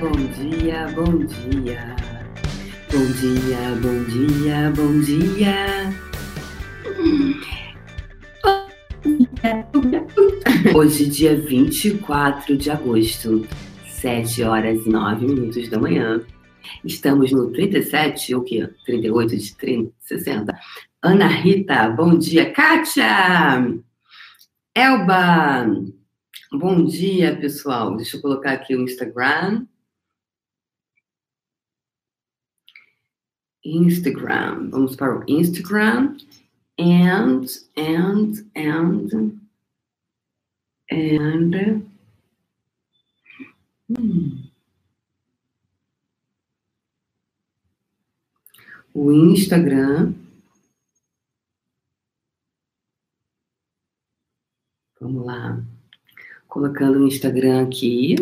bom dia, bom dia. Bom dia, bom dia, bom dia. Hoje, dia 24 de agosto, 7 horas e 9 minutos da manhã. Estamos no 37, ou que? 38 de 30, 60. Ana Rita, bom dia. Kátia! Elba, bom dia, pessoal. Deixa eu colocar aqui o Instagram. Instagram. Vamos para o Instagram. And, and, and, and. Hum. O Instagram. Vamos lá. Colocando o Instagram aqui.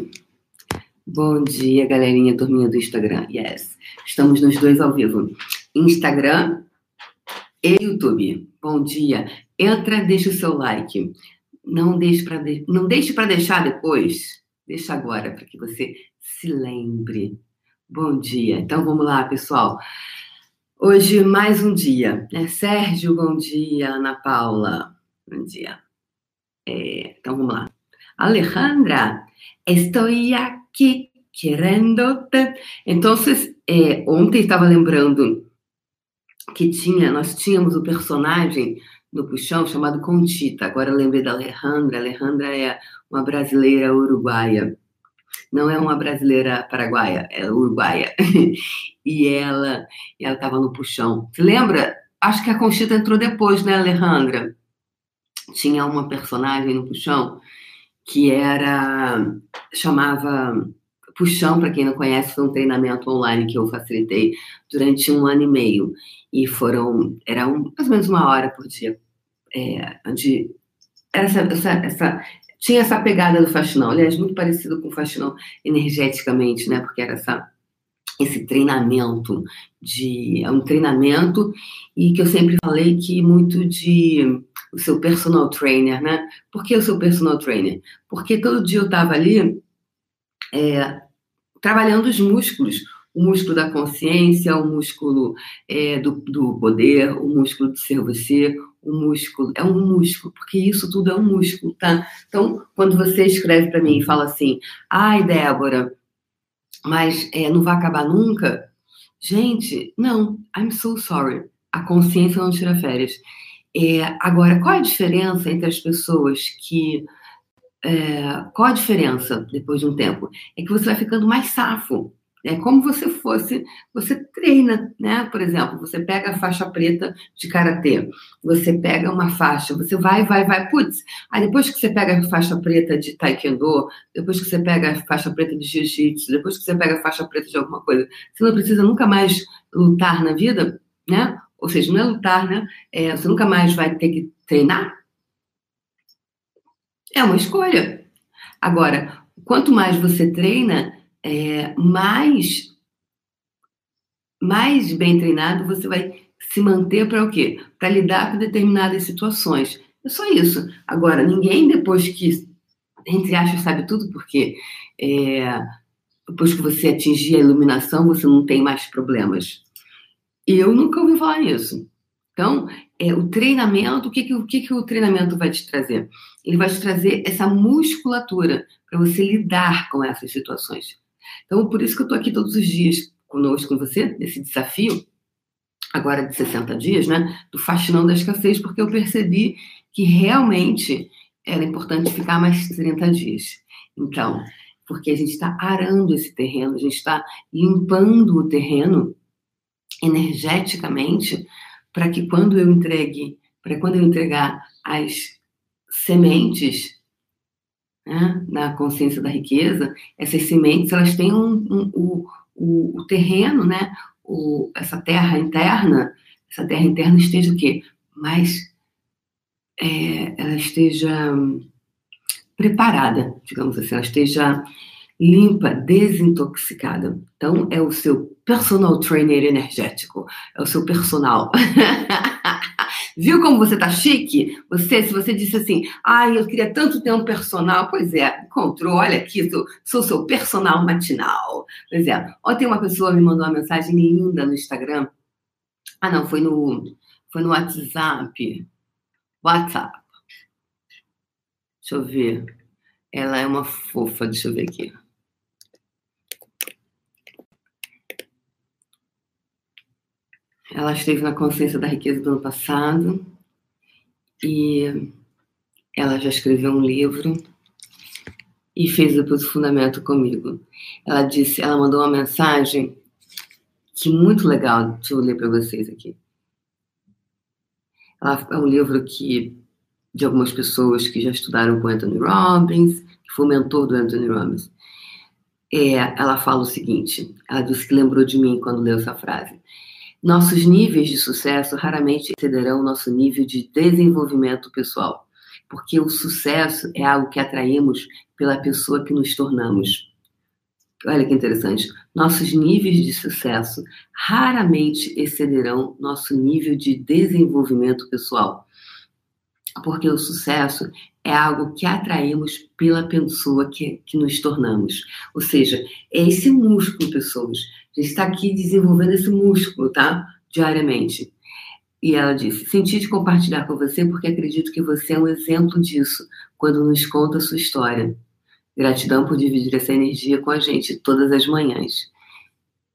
Bom dia, galerinha turminha do Instagram. Yes. Estamos nos dois ao vivo. Instagram e YouTube. Bom dia. Entra, deixa o seu like. Não deixe para de... não deixe para deixar depois. Deixa agora para que você se lembre. Bom dia. Então vamos lá, pessoal. Hoje mais um dia. É Sérgio, bom dia. Ana Paula, bom dia. É, então vamos lá. Alejandra, estou aqui querendo. Então, é, ontem estava lembrando que tinha, nós tínhamos o um personagem no Puxão chamado Contita. Agora lembrei da Alejandra. Alejandra é uma brasileira uruguaia. Não é uma brasileira paraguaia, é uruguaia. e ela ela estava no Puxão. Você lembra? Acho que a Conchita entrou depois, né, Alejandra? Tinha uma personagem no Puxão que era chamava Puxão, para quem não conhece, foi um treinamento online que eu facilitei durante um ano e meio. E foram, era um, mais ou menos uma hora por dia. É, onde essa, essa, essa, tinha essa pegada do faxinão, aliás, muito parecido com o faxinão energeticamente, né? Porque era essa, esse treinamento de é um treinamento e que eu sempre falei que muito de o seu personal trainer, né? Por que o seu personal trainer? Porque todo dia eu estava ali é, trabalhando os músculos, o músculo da consciência, o músculo é, do, do poder, o músculo de ser você, o músculo, é um músculo, porque isso tudo é um músculo, tá? Então, quando você escreve para mim e fala assim, ai, Débora, mas é, não vai acabar nunca? Gente, não, I'm so sorry. A consciência não tira férias. É, agora, qual a diferença entre as pessoas que é, qual a diferença depois de um tempo? É que você vai ficando mais safo. É como você fosse, você treina, né? Por exemplo, você pega a faixa preta de karatê, você pega uma faixa, você vai, vai, vai, putz. Aí depois que você pega a faixa preta de taekwondo, depois que você pega a faixa preta de jiu-jitsu, depois que você pega a faixa preta de alguma coisa, você não precisa nunca mais lutar na vida, né? Ou seja, não é lutar, né? É, você nunca mais vai ter que treinar, é uma escolha. Agora, quanto mais você treina, é, mais, mais bem treinado você vai se manter para o quê? Para lidar com determinadas situações. É só isso. Agora, ninguém depois que, entre aspas, sabe tudo, porque é, depois que você atingir a iluminação, você não tem mais problemas. Eu nunca ouvi falar nisso. Então, é, o treinamento, o que, que, o que, que o treinamento vai te trazer? Ele vai te trazer essa musculatura para você lidar com essas situações. Então, por isso que eu estou aqui todos os dias conosco, com você, nesse desafio, agora de 60 dias, né? Do faxinão da escassez, porque eu percebi que realmente era importante ficar mais 30 dias. Então, porque a gente está arando esse terreno, a gente está limpando o terreno energeticamente para que quando eu entregue, para quando eu entregar as sementes né, na consciência da riqueza, essas sementes elas têm um, um, o, o, terreno, né, o, essa terra interna, essa terra interna esteja o quê? Mais é, ela esteja preparada, digamos assim, ela esteja limpa, desintoxicada. Então, é o seu personal trainer energético, é o seu personal. Viu como você tá chique? Você, se você disse assim, ai, eu queria tanto ter um personal, pois é, encontrou, olha aqui, sou, sou seu personal matinal. Pois é, ontem uma pessoa me mandou uma mensagem linda no Instagram. Ah, não, foi no, foi no WhatsApp. WhatsApp. Deixa eu ver. Ela é uma fofa, deixa eu ver aqui. Ela esteve na Consciência da Riqueza do ano passado e ela já escreveu um livro e fez o fundamento comigo. Ela disse, ela mandou uma mensagem que muito legal, deixa eu ler para vocês aqui. Ela, é um livro que de algumas pessoas que já estudaram com Anthony Robbins, que foi mentor do Anthony Robbins. É, ela fala o seguinte: ela disse que lembrou de mim quando leu essa frase. Nossos níveis de sucesso raramente excederão nosso nível de desenvolvimento pessoal, porque o sucesso é algo que atraímos pela pessoa que nos tornamos. Olha que interessante. Nossos níveis de sucesso raramente excederão nosso nível de desenvolvimento pessoal porque o sucesso é algo que atraímos pela pessoa que, que nos tornamos. Ou seja, é esse músculo, pessoas. A gente está aqui desenvolvendo esse músculo, tá? Diariamente. E ela disse: Senti de compartilhar com você porque acredito que você é um exemplo disso quando nos conta a sua história. Gratidão por dividir essa energia com a gente todas as manhãs.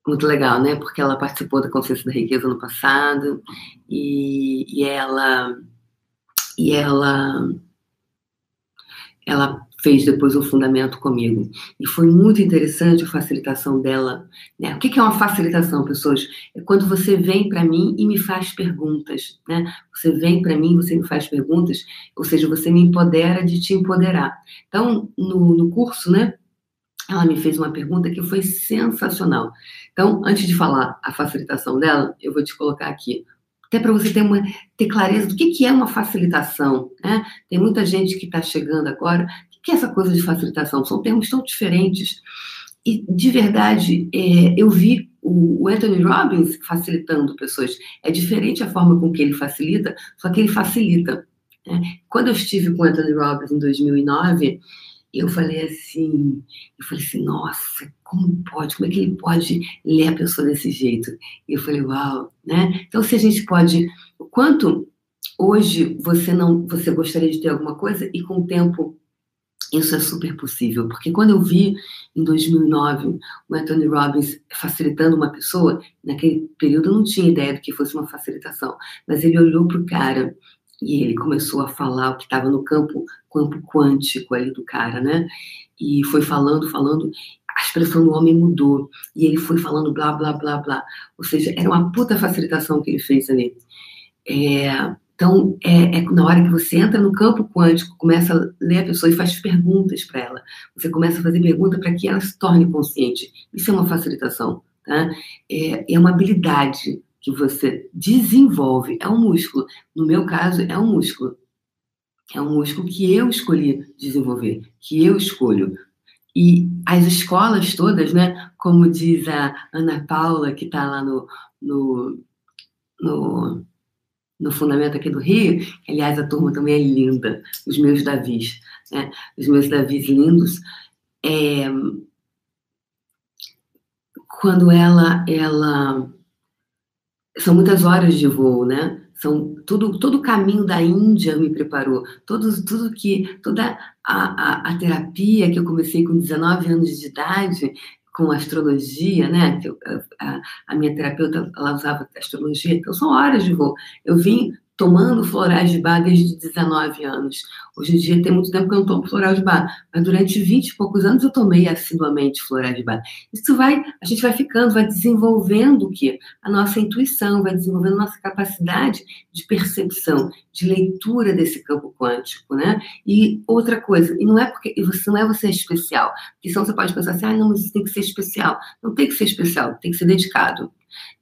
Muito legal, né? Porque ela participou da Consciência da Riqueza no passado e, e ela e ela ela fez depois o fundamento comigo. E foi muito interessante a facilitação dela. Né? O que é uma facilitação, pessoas? É quando você vem para mim e me faz perguntas. Né? Você vem para mim, você me faz perguntas, ou seja, você me empodera de te empoderar. Então, no, no curso, né? Ela me fez uma pergunta que foi sensacional. Então, antes de falar a facilitação dela, eu vou te colocar aqui até para você ter, uma, ter clareza do que, que é uma facilitação. Né? Tem muita gente que está chegando agora. Que essa coisa de facilitação? São termos tão diferentes. E, de verdade, é, eu vi o, o Anthony Robbins facilitando pessoas. É diferente a forma com que ele facilita, só que ele facilita. Né? Quando eu estive com o Anthony Robbins em 2009, eu falei assim, eu falei assim, nossa, como pode, como é que ele pode ler a pessoa desse jeito? E eu falei, uau, né? Então, se a gente pode, o quanto hoje você não, você gostaria de ter alguma coisa e com o tempo isso é super possível, porque quando eu vi em 2009 o Anthony Robbins facilitando uma pessoa, naquele período eu não tinha ideia do que fosse uma facilitação, mas ele olhou para o cara e ele começou a falar o que estava no campo, campo quântico ali do cara, né? E foi falando, falando, a expressão do homem mudou. E ele foi falando blá, blá, blá, blá. Ou seja, era uma puta facilitação que ele fez ali. É, então, é, é, na hora que você entra no campo quântico, começa a ler a pessoa e faz perguntas para ela. Você começa a fazer pergunta para que ela se torne consciente. Isso é uma facilitação. Tá? É, é uma habilidade que você desenvolve, é um músculo. No meu caso, é um músculo. É um músculo que eu escolhi desenvolver, que eu escolho. E as escolas todas, né, como diz a Ana Paula, que está lá no, no, no, no, Fundamento aqui do Rio, aliás, a turma também é linda, os meus Davis, né, os meus Davis lindos, é, quando ela, ela são muitas horas de voo, né? São tudo, todo o caminho da Índia me preparou, todo, tudo que, toda a, a, a terapia que eu comecei com 19 anos de idade, com astrologia, né? A, a, minha terapeuta ela usava astrologia, então são horas de voo. Eu vim tomando florais de bar desde 19 anos. Hoje em dia tem muito tempo que eu não tomo florais de bar, mas durante 20 e poucos anos eu tomei assiduamente florais de bar. Isso vai, a gente vai ficando, vai desenvolvendo o quê? A nossa intuição, vai desenvolvendo a nossa capacidade de percepção, de leitura desse campo quântico, né? E outra coisa, e não é porque você não é você especial, porque senão você pode pensar assim, ah, não, mas isso tem que ser especial. Não tem que ser especial, tem que ser dedicado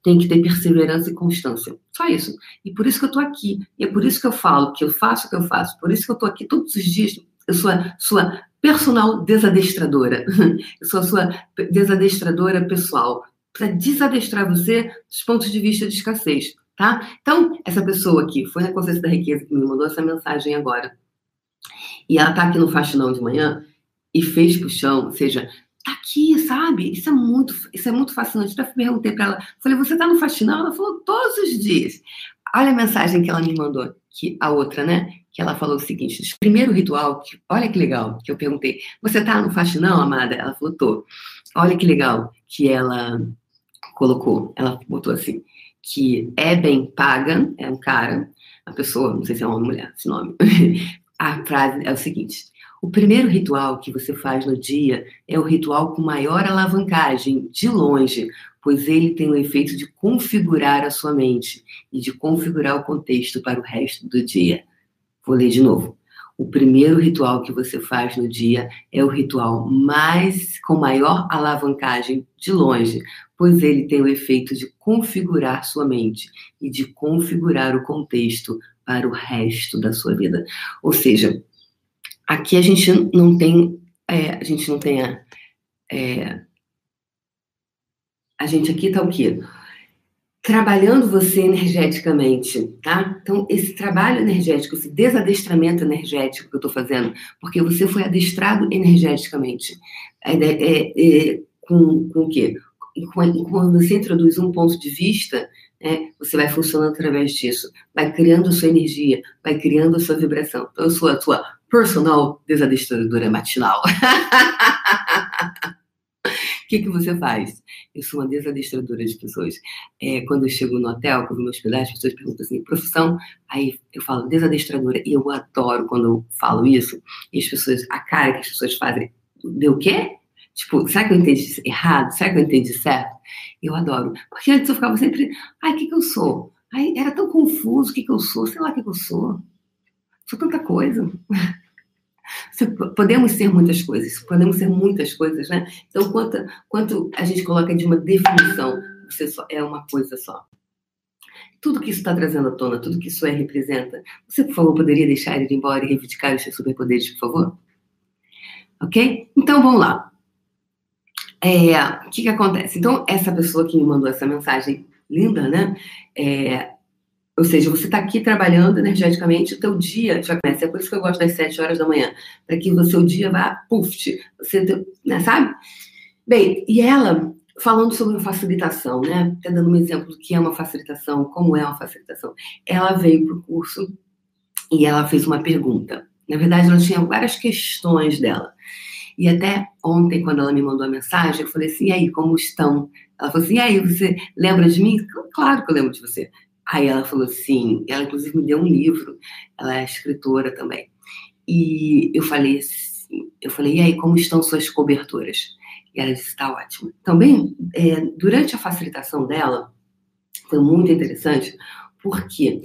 tem que ter perseverança e constância. Só isso. E por isso que eu estou aqui. E é por isso que eu falo que eu faço o que eu faço. Por isso que eu estou aqui todos os dias. Eu sou a sua personal desadestradora. Eu sou a sua desadestradora pessoal. Para desadestrar você dos pontos de vista de escassez. tá? Então, essa pessoa aqui foi na consciência da riqueza que me mandou essa mensagem agora. E ela tá aqui no faxinão de manhã e fez chão, ou seja, tá aqui, sabe? Isso é muito, isso é muito fascinante. Eu perguntei para ela, falei, você tá no faxinão? Ela falou, todos os dias. Olha a mensagem que ela me mandou, que a outra, né? Que ela falou o seguinte: primeiro ritual, que, olha que legal, que eu perguntei, você tá no faxinão, amada? Ela falou, tô. Olha que legal que ela colocou, ela botou assim, que é bem paga, é um cara, a pessoa, não sei se é uma mulher, esse nome. A frase é o seguinte: o primeiro ritual que você faz no dia é o ritual com maior alavancagem, de longe, pois ele tem o efeito de configurar a sua mente e de configurar o contexto para o resto do dia. Vou ler de novo. O primeiro ritual que você faz no dia é o ritual mais com maior alavancagem de longe, pois ele tem o efeito de configurar sua mente e de configurar o contexto para o resto da sua vida. Ou seja, aqui a gente não tem, é, a gente não tem a, é, a gente aqui está o quê? trabalhando você energeticamente, tá? Então, esse trabalho energético, esse desadestramento energético que eu estou fazendo, porque você foi adestrado energeticamente. É, é, com, com o quê? Quando você introduz um ponto de vista, né, você vai funcionando através disso, vai criando a sua energia, vai criando a sua vibração. Então, eu sou a sua personal desadestradora matinal. que, que você faz? Eu sou uma desadestradora de pessoas. É, quando eu chego no hotel, quando eu me hospedar, as pessoas perguntam assim, profissão, aí eu falo desadestradora, e eu adoro quando eu falo isso, e as pessoas, a cara que as pessoas fazem, deu o quê? Tipo, será que eu entendi errado? Será que eu entendi certo? Eu adoro. Porque antes eu ficava sempre, ai, o que, que eu sou? Era tão confuso o que, que eu sou, sei lá o que, que eu sou. Sou tanta coisa. Podemos ser muitas coisas, podemos ser muitas coisas, né? Então, quanto, quanto a gente coloca de uma definição, você só é uma coisa só. Tudo que isso está trazendo à tona, tudo que isso é representa, você, por favor, poderia deixar ele embora e reivindicar os seus superpoderes, por favor? Ok? Então, vamos lá. É, o que, que acontece? Então, essa pessoa que me mandou essa mensagem linda, né? É, ou seja, você está aqui trabalhando energeticamente, o teu dia já começa. É por isso que eu gosto das 7 horas da manhã, para que o seu dia vá, puf, você, né, sabe? Bem, e ela falando sobre facilitação, né? Até dando um exemplo do que é uma facilitação, como é uma facilitação. Ela veio para o curso e ela fez uma pergunta. Na verdade, ela tinha várias questões dela. E até ontem, quando ela me mandou a mensagem, eu falei assim: e aí, como estão? Ela falou assim: e aí, você lembra de mim? Claro que eu lembro de você. Aí ela falou assim, ela inclusive me deu um livro, ela é escritora também. E eu falei assim, eu falei, e aí, como estão suas coberturas? E ela disse, está ótimo. Também, é, durante a facilitação dela, foi muito interessante, porque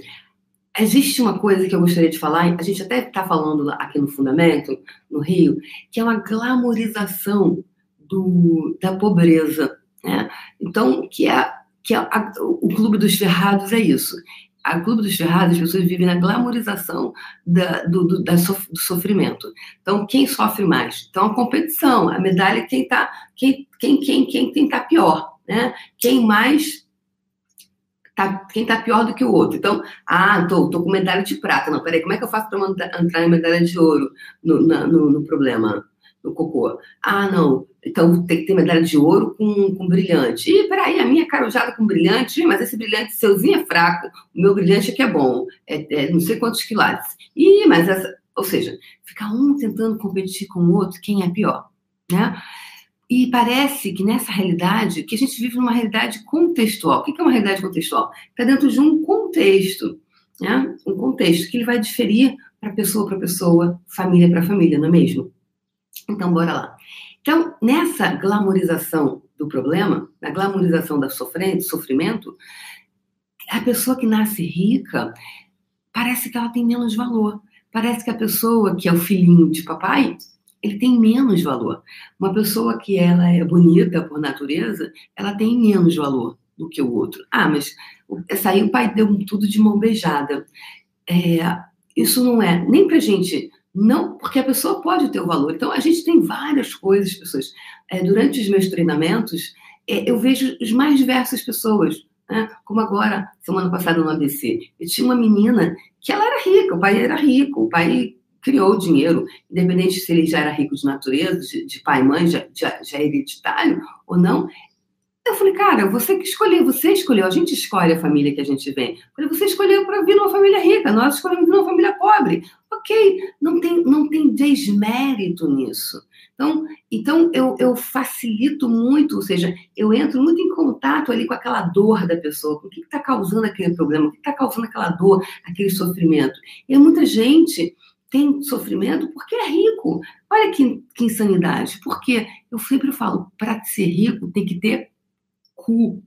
existe uma coisa que eu gostaria de falar, a gente até está falando aqui no Fundamento, no Rio, que é uma glamorização do, da pobreza. Né? Então, que é que a, a, o Clube dos Ferrados é isso. A Clube dos Ferrados, as pessoas vivem na glamorização da, do, do, da sof, do, sofrimento. Então, quem sofre mais? Então, a competição, a medalha é quem está quem, quem, quem, quem, quem tá pior. Né? Quem mais tá, quem está pior do que o outro. Então, ah, tô, tô com medalha de prata. Não, peraí, como é que eu faço para entrar em medalha de ouro no, na, no, no problema? No cocô. Ah, não, então tem que ter medalha de ouro com, com brilhante. Ih, peraí, a minha carojada com brilhante, mas esse brilhante seuzinho é fraco, o meu brilhante é que é bom, é, é não sei quantos quilates. Ih, mas essa. Ou seja, fica um tentando competir com o outro, quem é pior, né? E parece que nessa realidade, que a gente vive numa realidade contextual. O que é uma realidade contextual? Está dentro de um contexto, né? Um contexto que ele vai diferir para pessoa para pessoa, família para família, não é mesmo? Então, bora lá. Então, nessa glamorização do problema, na glamorização do sofrimento, a pessoa que nasce rica parece que ela tem menos valor. Parece que a pessoa que é o filhinho de papai, ele tem menos valor. Uma pessoa que ela é bonita por natureza, ela tem menos valor do que o outro. Ah, mas aí o pai deu tudo de mão beijada. É, isso não é nem pra gente não, porque a pessoa pode ter o valor. Então, a gente tem várias coisas, pessoas. É, durante os meus treinamentos, é, eu vejo as mais diversas pessoas né? Como agora, semana passada no ABC, eu tinha uma menina que ela era rica, o pai era rico, o pai criou dinheiro, independente se ele já era rico de natureza, de, de pai e mãe, já, já, já hereditário ou não. Eu falei, cara, você que escolheu, você escolheu, a gente escolhe a família que a gente vem. Falei, você escolheu para vir numa família rica, nós escolhemos numa família pobre. Ok, não tem, não tem desmérito nisso. Então, então eu, eu facilito muito, ou seja, eu entro muito em contato ali com aquela dor da pessoa, com o que está causando aquele problema, o que está causando aquela dor, aquele sofrimento. E muita gente tem sofrimento porque é rico. Olha que, que insanidade. Porque eu sempre falo, para ser rico tem que ter cu,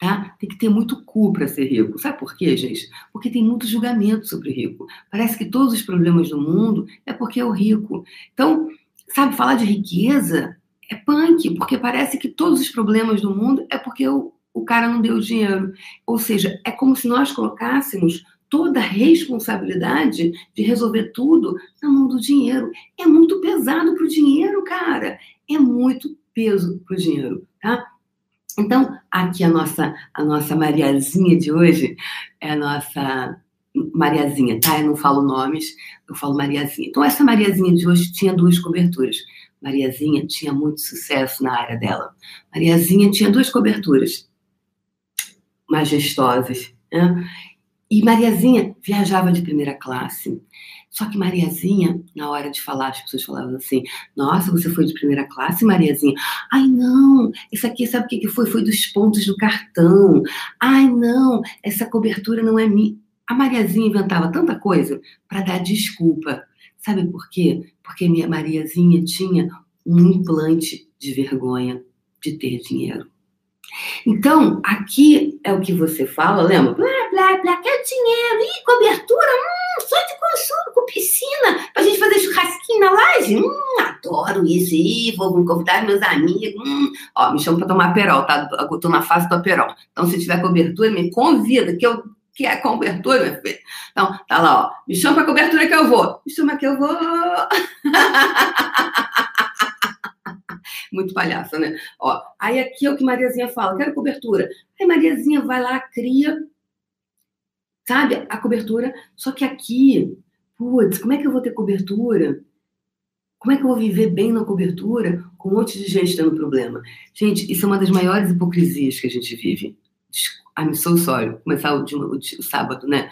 tá? Tem que ter muito cu para ser rico. Sabe por quê, gente? Porque tem muito julgamento sobre rico. Parece que todos os problemas do mundo é porque é o rico. Então, sabe, falar de riqueza é punk, porque parece que todos os problemas do mundo é porque o, o cara não deu dinheiro. Ou seja, é como se nós colocássemos toda a responsabilidade de resolver tudo na mão do dinheiro. É muito pesado para o dinheiro, cara. É muito peso para o dinheiro, tá? Então, aqui a nossa, a nossa Mariazinha de hoje é a nossa Mariazinha, tá? Eu não falo nomes, eu falo Mariazinha. Então, essa Mariazinha de hoje tinha duas coberturas. Mariazinha tinha muito sucesso na área dela. Mariazinha tinha duas coberturas majestosas. Né? E Mariazinha viajava de primeira classe. Só que Mariazinha, na hora de falar, as pessoas falavam assim: Nossa, você foi de primeira classe, Mariazinha? Ai, não, isso aqui, sabe o que foi? Foi dos pontos do cartão. Ai, não, essa cobertura não é minha. A Mariazinha inventava tanta coisa para dar desculpa. Sabe por quê? Porque minha Mariazinha tinha um implante de vergonha de ter dinheiro. Então, aqui é o que você fala, lembra? Blá, blá, blá, quer dinheiro, cobertura, hum, só de consumo, com piscina, pra gente fazer churrasquinho na laje, hum, adoro isso, ih, vou convidar meus amigos, hum. Ó, me chama pra tomar perol, tá? Eu tô na fase do perol. Então, se tiver cobertura, me convida, que eu que é cobertura, meu filho. Então, tá lá, ó. Me chama pra cobertura que eu vou. Me chama que eu vou. muito palhaça, né? Ó, aí aqui é o que Mariazinha fala, quero cobertura. Aí Mariazinha vai lá, cria, sabe, a cobertura. Só que aqui, putz, como é que eu vou ter cobertura? Como é que eu vou viver bem na cobertura com um monte de gente tendo problema? Gente, isso é uma das maiores hipocrisias que a gente vive. I'm so sorry. Começar o, o, o sábado, né?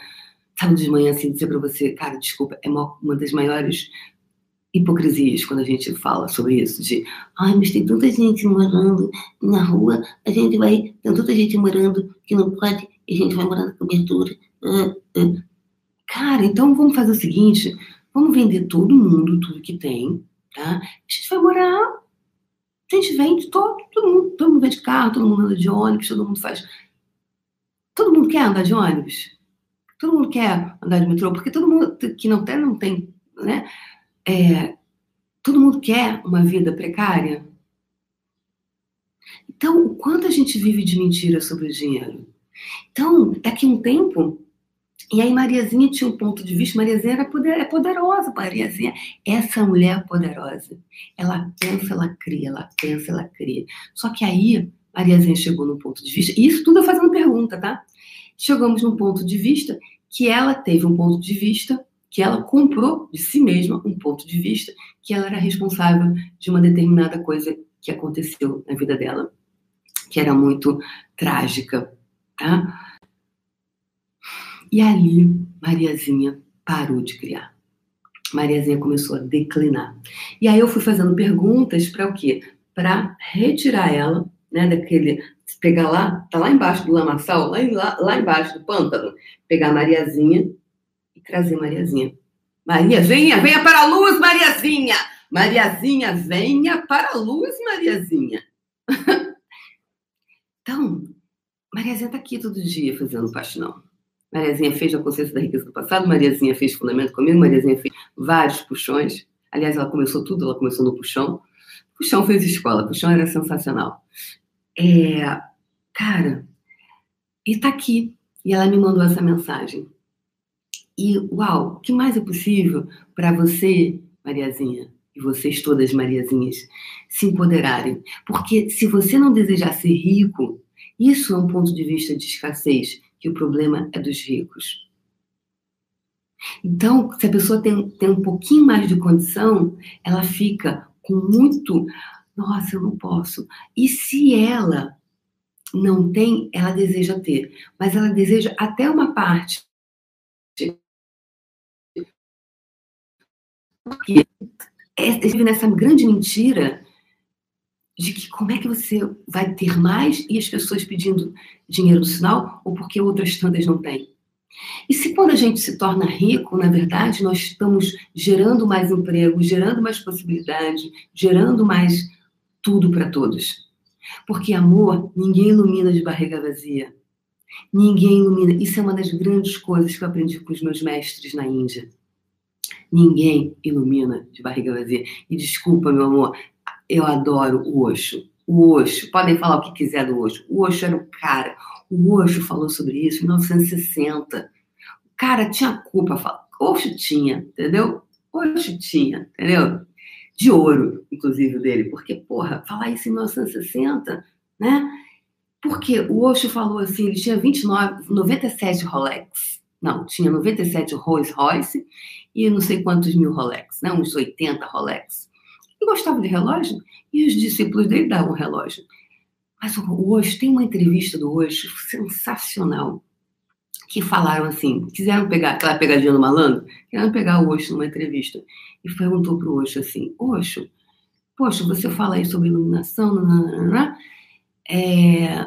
Sábado de manhã, assim, dizer pra você, cara, desculpa, é uma, uma das maiores hipocrisias quando a gente fala sobre isso, de ai, mas tem tanta gente morando na rua, a gente vai, tem tanta gente morando que não pode, e a gente vai morar na cobertura. Uh, uh. Cara, então vamos fazer o seguinte, vamos vender todo mundo, tudo que tem, tá? A gente vai morar, a gente vende todo, todo mundo, todo mundo vende carro, todo mundo anda de ônibus, todo mundo faz... Todo mundo quer andar de ônibus? Todo mundo quer andar de metrô, porque todo mundo que não tem, não tem, né? É, todo mundo quer uma vida precária? Então, o quanto a gente vive de mentira sobre o dinheiro? Então, daqui a um tempo, e aí Mariazinha tinha um ponto de vista, Mariazinha era poder, é poderosa, Mariazinha, essa mulher é poderosa. Ela pensa, ela cria, ela pensa, ela cria. Só que aí, Mariazinha chegou num ponto de vista, e isso tudo eu fazendo pergunta, tá? Chegamos num ponto de vista que ela teve um ponto de vista que ela comprou de si mesma um ponto de vista que ela era responsável de uma determinada coisa que aconteceu na vida dela, que era muito trágica, tá? E ali, Mariazinha parou de criar. Mariazinha começou a declinar. E aí eu fui fazendo perguntas para o quê? Para retirar ela, né, daquele pegar lá, tá lá embaixo do lamaçal, lá, lá, lá embaixo do pântano, pegar Mariazinha trazer Mariazinha. Maria, venha, para a luz, Mariazinha! Mariazinha, venha para a luz, Mariazinha! então, Mariazinha está aqui todo dia fazendo paixão. Mariazinha fez a consciência da riqueza do passado, Mariazinha fez fundamento comigo, Mariazinha fez vários puxões. Aliás, ela começou tudo, ela começou no puxão. Puxão fez escola, puxão era sensacional. É, cara, e tá aqui. E ela me mandou essa mensagem. E, uau, o que mais é possível para você, Mariazinha, e vocês todas, Mariazinhas, se empoderarem? Porque se você não desejar ser rico, Isso é um ponto de vista de escassez, que o problema é dos ricos. Então, se a pessoa tem, tem um pouquinho mais de condição, ela fica com muito. Nossa, eu não posso. E se ela não tem, ela deseja ter, mas ela deseja até uma parte. Porque vive nessa grande mentira de que como é que você vai ter mais e as pessoas pedindo dinheiro no sinal ou porque outras tantas não têm. E se quando a gente se torna rico, na verdade, nós estamos gerando mais emprego, gerando mais possibilidade, gerando mais tudo para todos. Porque amor, ninguém ilumina de barriga vazia. Ninguém ilumina. Isso é uma das grandes coisas que eu aprendi com os meus mestres na Índia. Ninguém ilumina de barriga vazia. E desculpa, meu amor, eu adoro o Osho. O Osho, podem falar o que quiser do Osho. O Osho era o cara. O Osho falou sobre isso em 1960. O cara tinha culpa. Osho tinha, entendeu? Osho tinha, entendeu? de ouro, inclusive, dele. Porque, porra, falar isso em 1960, né? Porque o Osho falou assim, ele tinha 29, 97 Rolex. Não, tinha 97 Rolls Royce e não sei quantos mil Rolex, né? Uns 80 Rolex. Gostava de relógio e os discípulos dele davam relógio. Mas o Osho, tem uma entrevista do Osho sensacional que falaram assim, quiseram pegar aquela pegadinha do malandro, quiseram pegar o Osho numa entrevista e perguntou para o Osho assim, Osho, poxa, você fala aí sobre iluminação, nananana, é,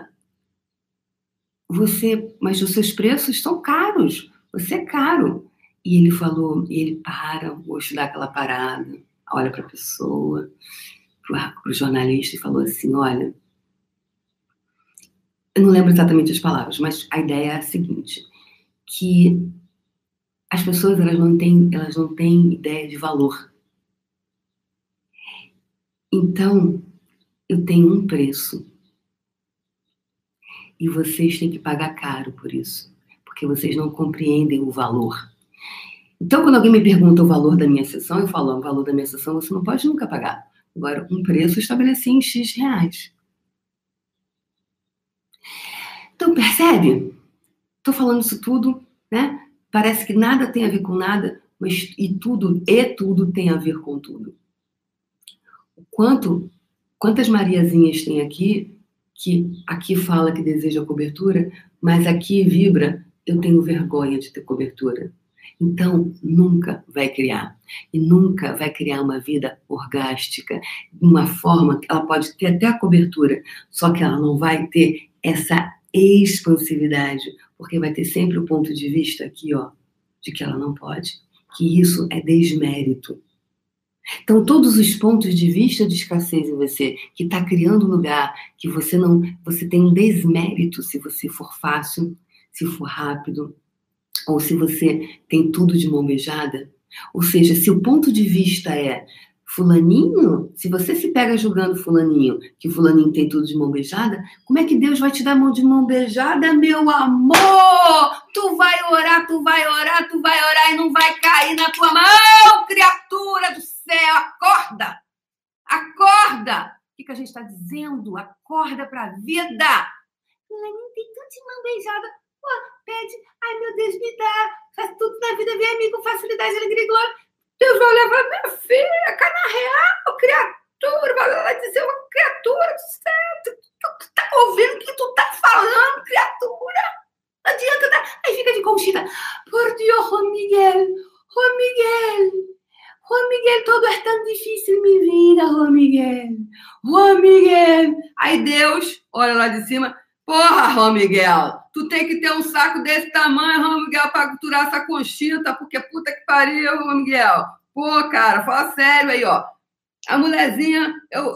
você, mas os seus preços estão caros, você é caro. E ele falou, e ele para, o Osho dá aquela parada, olha para a pessoa, para o jornalista e falou assim, olha, eu não lembro exatamente as palavras, mas a ideia é a seguinte, que as pessoas elas não têm, elas não têm ideia de valor. Então, eu tenho um preço. E vocês têm que pagar caro por isso, porque vocês não compreendem o valor. Então, quando alguém me pergunta o valor da minha sessão, eu falo, o valor da minha sessão você não pode nunca pagar. Agora, um preço estabeleci em X reais. Então, percebe? Estou falando isso tudo, né? Parece que nada tem a ver com nada, mas e tudo, e tudo tem a ver com tudo. Quanto, quantas Mariazinhas tem aqui que aqui fala que deseja cobertura, mas aqui vibra, eu tenho vergonha de ter cobertura. Então, nunca vai criar. E nunca vai criar uma vida orgástica, uma forma que ela pode ter até a cobertura, só que ela não vai ter essa expansividade, porque vai ter sempre o ponto de vista aqui, ó, de que ela não pode, que isso é desmérito. Então, todos os pontos de vista de escassez em você, que está criando um lugar que você não, você tem um desmérito se você for fácil, se for rápido, ou se você tem tudo de mão beijada. Ou seja, se o ponto de vista é Fulaninho, se você se pega julgando Fulaninho, que Fulaninho tem tudo de mão beijada, como é que Deus vai te dar mão de mão beijada, meu amor? Tu vai orar, tu vai orar, tu vai orar e não vai cair na tua mão, criatura do céu, acorda! Acorda! O que, que a gente está dizendo? Acorda para a vida! Fulaninho tem tudo de mão beijada. Pô, pede, ai meu Deus, me dá. Faz tudo na vida, vem amigo, facilidade, alegria e glória. Deus vai levar minha filha, cá na real, criatura, vai dizer uma criatura do céu. Tu, tu, tá ouvindo o que tu tá falando, criatura? Não adianta, tá? Aí fica de conchinha. Por Deus, Juan Miguel, Juan Miguel. Juan Miguel, todo é tão difícil minha vida, Juan Miguel. Juan Miguel. Aí Deus, olha lá de cima. Porra, Juan Miguel, tu tem que ter um saco desse tamanho, Juan Miguel, pra culturar essa conchita, porque puta que pariu, Juan Miguel. Pô, cara, fala sério aí, ó. A mulherzinha, eu,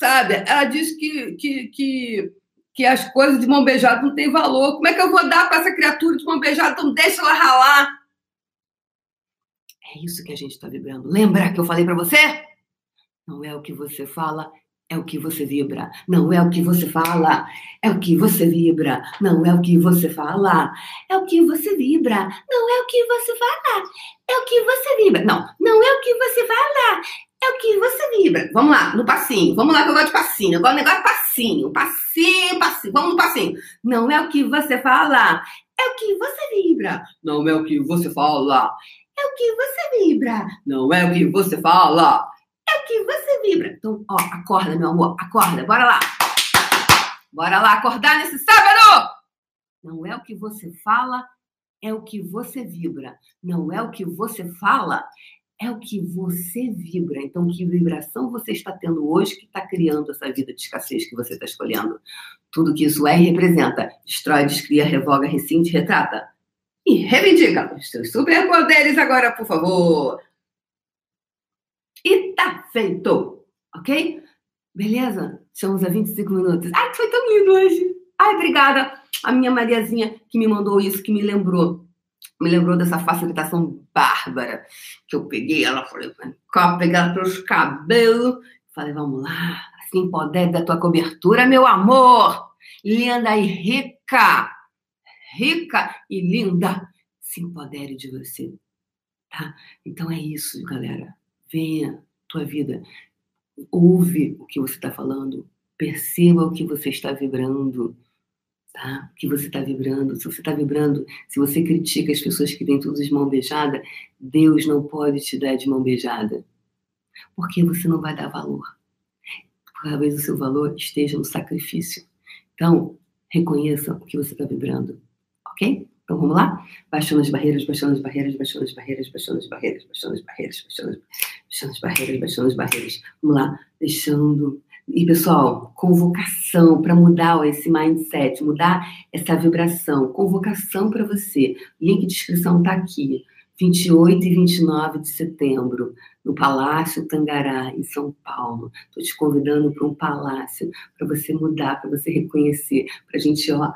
sabe, ela diz que, que, que, que as coisas de mão beijada não têm valor. Como é que eu vou dar para essa criatura de mão beijada? Então deixa ela ralar. É isso que a gente está vibrando. Lembra que eu falei para você? Não é o que você fala, é o que você vibra. Não é o que você fala, é o que você vibra. Não é o que você fala, é o que você vibra. Não é o que você fala, é o que você vibra. Não, não é o que você fala, é o que você vibra. Vamos lá, no passinho. Vamos lá que eu gosto de passinho. Gosto do negócio de passinho. Passinho, passinho. Vamos no passinho. Não é o que você fala, é o que você vibra. Não é o que você fala, é o que você vibra. Não é o que você fala, é o que você vibra. Então, ó, acorda, meu amor, acorda. Bora lá. Bora lá acordar nesse sábado. Não é o que você fala, é o que você vibra. Não é o que você fala, é o que você vibra. Então, que vibração você está tendo hoje que está criando essa vida de escassez que você está escolhendo? Tudo que isso é e representa. Destrói, descria, revoga, rescinde, retrata. E reivindica os seus superpoderes agora, por favor. E tá feito, ok? Beleza? Estamos a 25 minutos. Ai, foi tão lindo hoje. Ai, obrigada. A minha Mariazinha que me mandou isso, que me lembrou me lembrou dessa facilitação bárbara que eu peguei. Ela falou, peguei ela pelos cabelos. Falei, vamos lá, assim poder da tua cobertura, meu amor. Linda e rica, rica e linda. Se empodere de você, tá? Então é isso, galera. Venha, tua vida. Ouve o que você está falando. Perceba o que você está vibrando tá? Que você está vibrando. Se você está vibrando, se você critica as pessoas que têm tudo de mão beijada, Deus não pode te dar de mão beijada. Porque você não vai dar valor. Talvez o seu valor esteja no sacrifício. Então, reconheça o que você está vibrando. Ok? Então vamos lá? Baixando as barreiras, baixando as barreiras, baixando as barreiras, baixando as barreiras, baixando as barreiras, baixando as barreiras, baixando as barreiras. Vamos lá, deixando e, pessoal, convocação para mudar esse mindset, mudar essa vibração. Convocação para você. Link de inscrição está aqui. 28 e 29 de setembro, no Palácio Tangará, em São Paulo. Estou te convidando para um palácio, para você mudar, para você reconhecer, para a gente ó,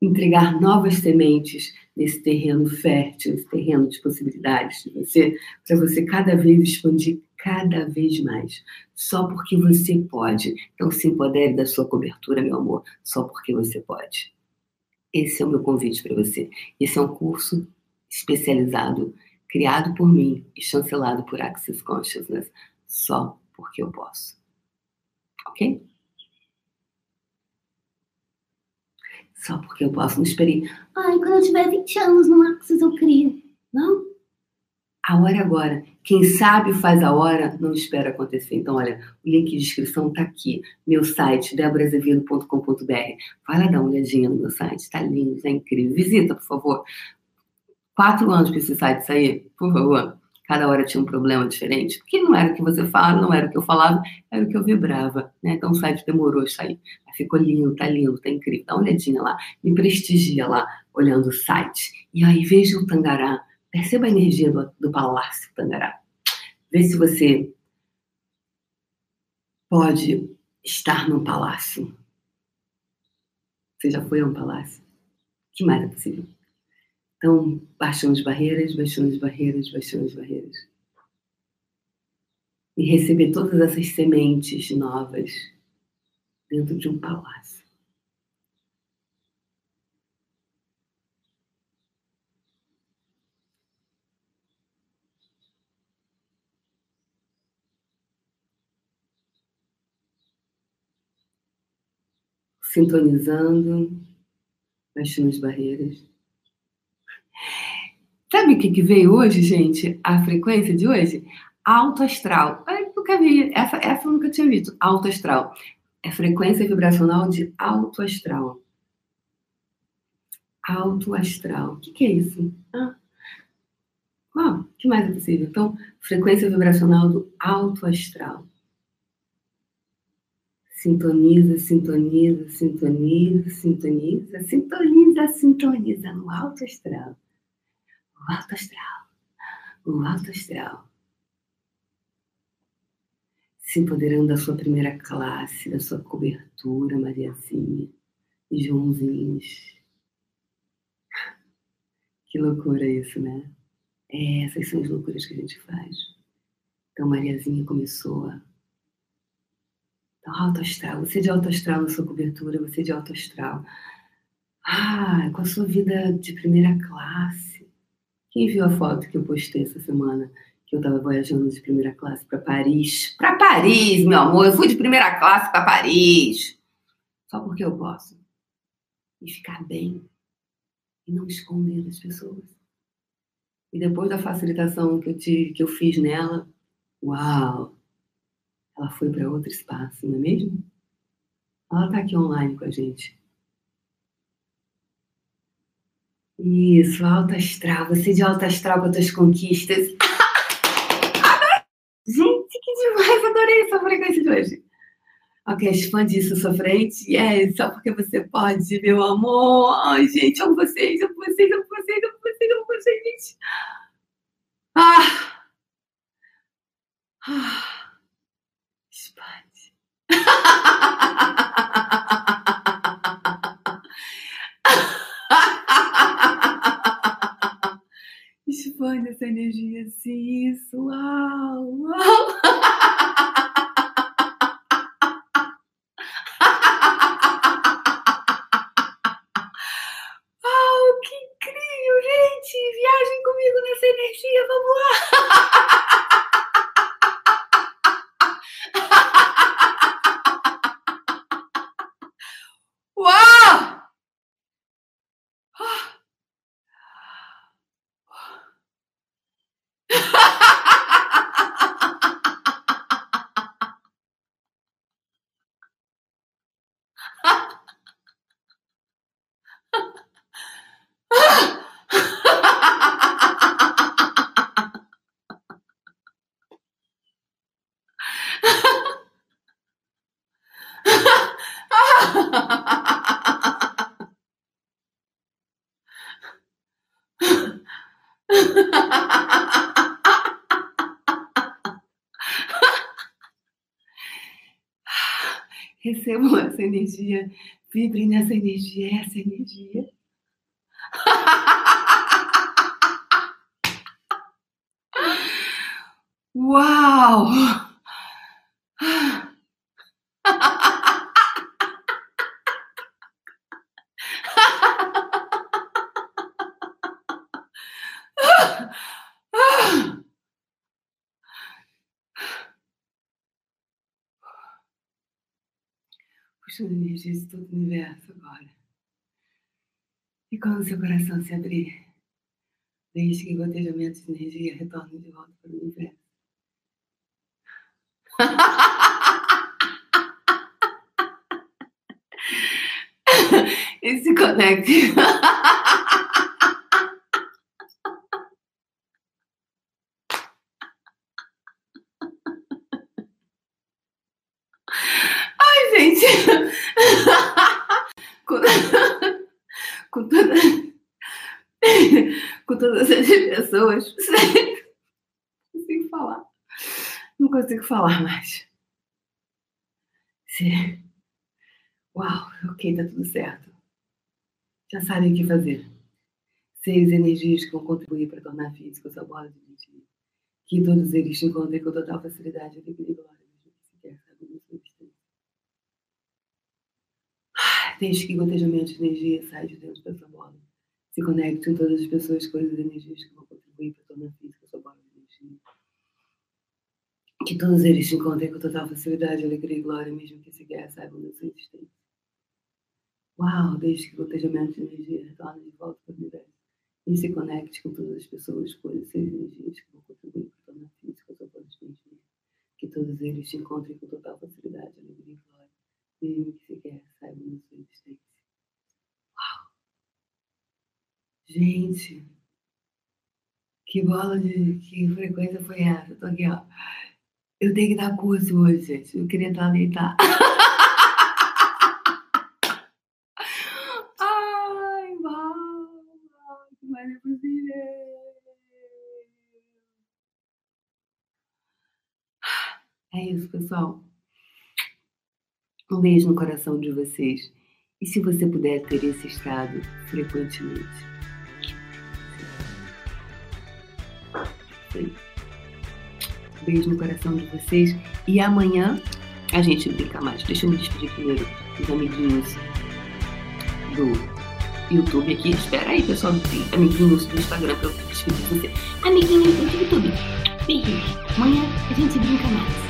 entregar novas sementes nesse terreno fértil, nesse terreno de possibilidades de você, para você cada vez expandir cada vez mais, só porque você pode. Então se empodere da sua cobertura, meu amor, só porque você pode. Esse é o meu convite para você. Esse é um curso especializado, criado por mim e chancelado por Access Consciousness, só porque eu posso. Ok? Só porque eu posso. Não esperei. Ai, quando eu tiver 20 anos no Access eu crio. Não. A hora é agora. Quem sabe faz a hora, não espera acontecer. Então, olha, o link de inscrição está aqui. Meu site, deborazevedo.com.br. Vai lá dar uma olhadinha no meu site. Está lindo, está incrível. Visita, por favor. Quatro anos para esse site sair, por favor. Cada hora tinha um problema diferente. Porque não era o que você fala, não era o que eu falava, era o que eu vibrava. Né? Então o site demorou a sair. Ficou lindo, tá lindo, tá incrível. Dá uma olhadinha lá. Me prestigia lá, olhando o site. E aí veja o Tangará Perceba a energia do, do Palácio Tangará. Vê se você pode estar num palácio. Você já foi a um palácio? que mais é possível? Então, baixando as barreiras, baixando as barreiras, baixando as barreiras. E receber todas essas sementes novas dentro de um palácio. sintonizando, baixando as barreiras. Que, que veio hoje, gente? A frequência de hoje? Alto astral. Eu nunca vi, essa, essa eu nunca tinha visto. Alto astral. É frequência vibracional de alto astral. Alto astral. O que, que é isso? Ah. o que mais é possível? Então, frequência vibracional do alto astral. Sintoniza, sintoniza, sintoniza, sintoniza, sintoniza, sintoniza no alto astral. O alto astral. O alto astral. Se empoderando da sua primeira classe, da sua cobertura, Mariazinha e Joãozinhos. Que loucura isso, né? É, essas são as loucuras que a gente faz. Então, Mariazinha começou a então, alto astral, você de alto astral na sua cobertura, você de alto astral. Ah, com a sua vida de primeira classe. Quem viu a foto que eu postei essa semana? que eu estava viajando de primeira classe para Paris. Para Paris, meu amor, eu fui de primeira classe para Paris. Só porque eu posso. E ficar bem. E não esconder das pessoas. E depois da facilitação que eu, te, que eu fiz nela, uau! Ela foi para outro espaço, não é mesmo? Ela está aqui online com a gente. Isso, alta astral. Você de alta astral com as tuas conquistas. gente, que demais! Adorei essa frequência de hoje. Ok, expande isso sua frente. É, só porque você pode, meu amor. Ai, gente, amo vocês, amo vocês, amo vocês, amo vocês, amo vocês, gente. Ah! Ah! Expande. Expande essa energia assim, isso, uau, uau. energia, vamos energia, vibrem nessa energia, essa energia. Uau! De todo o universo agora. E quando seu coração se abrir, deixe que gotejamentos de energia retornem de volta para o universo. e se conecte. com, com, toda, com todas as pessoas. Não consigo falar. Não consigo falar mais. Sim. Uau, ok, tá tudo certo. Já sabem o que fazer. Seis energias que vão contribuir para tornar físico essa bola de energia. Que todos eles te encontrem com total facilidade, alegria e glória. Deixe que gotejamento de energia saia de dentro dessa bola. Se conecte com todas as pessoas, coisas e energias que vão para tornar física sua bola de energia. Que todos eles te encontrem com total facilidade, alegria e glória, mesmo que sequer saibam da sua existência. Uau, deixe que o gotejamento de energia retorne de volta para o universo. E se conecte com todas as pessoas, coisas e energias que vão contribuir para tornar física sua bola de energia. Que todos eles te encontrem com total facilidade, alegria e glória mesmo que sequer saibam da sua existência. Uau! Gente, que bola de. que frequência foi essa? Tô aqui, ó. Eu tenho que dar curso hoje, gente. Eu queria estar deitar. Ai, uau! Que mais é possível? É isso, pessoal. Um beijo no coração de vocês. E se você puder ter esse estado frequentemente. Beijo no coração de vocês. E amanhã a gente brinca mais. Deixa eu me despedir primeiro dos amiguinhos do YouTube aqui. Espera aí, pessoal. Amiguinhos do Instagram pra eu despedir você. Amiguinhos do YouTube. beijinhos. Amanhã a gente brinca mais.